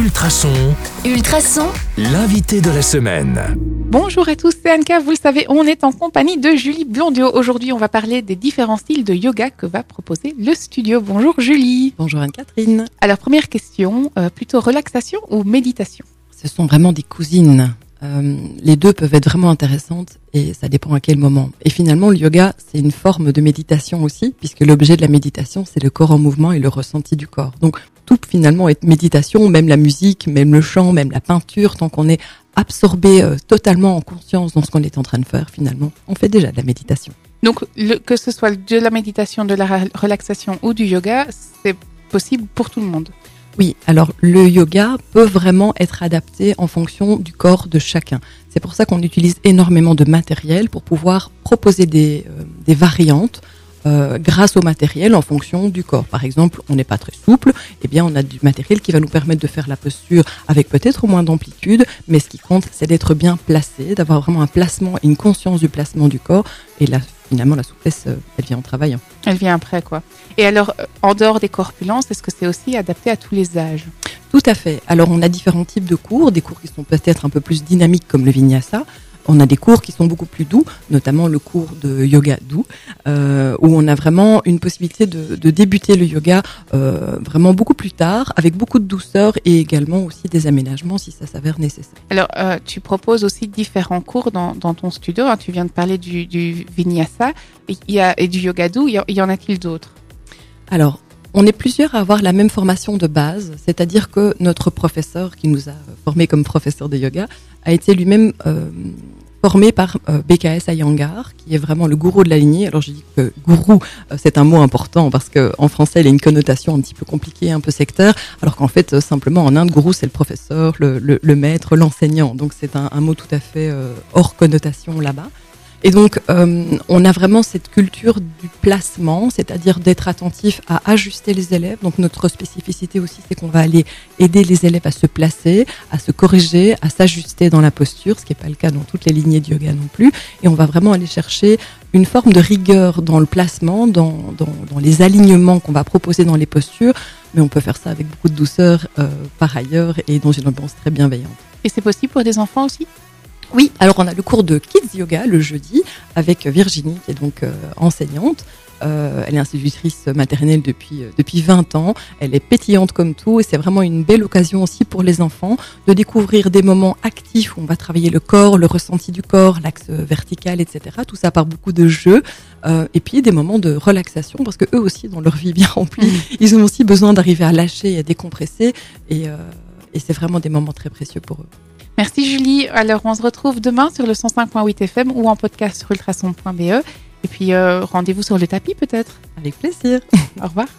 Ultrason. Ultrason. L'invité de la semaine. Bonjour à tous, c'est Anka. Vous le savez, on est en compagnie de Julie Blondio. Aujourd'hui, on va parler des différents styles de yoga que va proposer le studio. Bonjour Julie. Bonjour Anne-Catherine. Alors, première question, euh, plutôt relaxation ou méditation? Ce sont vraiment des cousines. Euh, les deux peuvent être vraiment intéressantes et ça dépend à quel moment. Et finalement, le yoga, c'est une forme de méditation aussi, puisque l'objet de la méditation, c'est le corps en mouvement et le ressenti du corps. Donc, tout finalement est méditation, même la musique, même le chant, même la peinture, tant qu'on est absorbé euh, totalement en conscience dans ce qu'on est en train de faire, finalement, on fait déjà de la méditation. Donc, le- que ce soit de la méditation, de la relaxation ou du yoga, c'est possible pour tout le monde. Oui, alors le yoga peut vraiment être adapté en fonction du corps de chacun. C'est pour ça qu'on utilise énormément de matériel pour pouvoir proposer des, euh, des variantes euh, grâce au matériel en fonction du corps. Par exemple, on n'est pas très souple, eh bien on a du matériel qui va nous permettre de faire la posture avec peut-être moins d'amplitude, mais ce qui compte, c'est d'être bien placé, d'avoir vraiment un placement et une conscience du placement du corps. Et là, finalement, la souplesse, euh, elle vient en travaillant. Elle vient après, quoi. Et alors, euh, en dehors des corpulences, est-ce que c'est aussi adapté à tous les âges? Tout à fait. Alors, on a différents types de cours, des cours qui sont peut-être un peu plus dynamiques comme le vinyasa. On a des cours qui sont beaucoup plus doux, notamment le cours de yoga doux, euh, où on a vraiment une possibilité de, de débuter le yoga euh, vraiment beaucoup plus tard, avec beaucoup de douceur et également aussi des aménagements si ça s'avère nécessaire. Alors, euh, tu proposes aussi différents cours dans, dans ton studio. hein. Tu viens de parler du, du vinyasa et, il y a, et du yoga doux. Il y, en a-t-il d'autres? Alors, on est plusieurs à avoir la même formation de base, c'est-à-dire que notre professeur qui nous a formés comme professeur de yoga a été lui-même euh, formé par euh, BKS Iyengar, qui est vraiment le gourou de la lignée. Alors je dis que gourou, euh, c'est un mot important parce que en français, il a une connotation un petit peu compliquée, un peu sectaire, alors qu'en fait, euh, simplement en Inde, gourou, c'est le professeur, le, maître, l'enseignant. Donc c'est un, mot tout à fait hors connotation là-bas. Et donc, euh, on a vraiment cette culture du placement, c'est-à-dire d'être attentif à ajuster les élèves. Donc, notre spécificité aussi, c'est qu'on va aller aider les élèves à se placer, à se corriger, à s'ajuster dans la posture, ce qui n'est pas le cas dans toutes les lignées de yoga non plus. Et on va vraiment aller chercher une forme de rigueur dans le placement, dans, les alignements qu'on va proposer dans les postures. Mais on peut faire ça avec beaucoup de douceur euh, par ailleurs et dans une ambiance très bienveillante. Et c'est possible pour des enfants aussi? Oui, alors on a le cours de Kids Yoga le jeudi avec Virginie qui est donc euh, enseignante. Euh, elle est institutrice maternelle depuis, euh, depuis 20 ans. Elle est pétillante comme tout et c'est vraiment une belle occasion aussi pour les enfants de découvrir des moments actifs où on va travailler le corps, le ressenti du corps, l'axe vertical, etc. Tout ça par beaucoup de jeux. Euh, et puis des moments de relaxation parce que eux aussi dans leur vie bien remplie, ils ont aussi besoin d'arriver à lâcher et à décompresser et, euh, et c'est vraiment des moments très précieux pour eux. Merci Julie. Alors, on se retrouve demain sur le 105.8 FM ou en podcast sur ultrason.be. Et puis, euh, rendez-vous sur le tapis peut-être. Avec plaisir. Au revoir.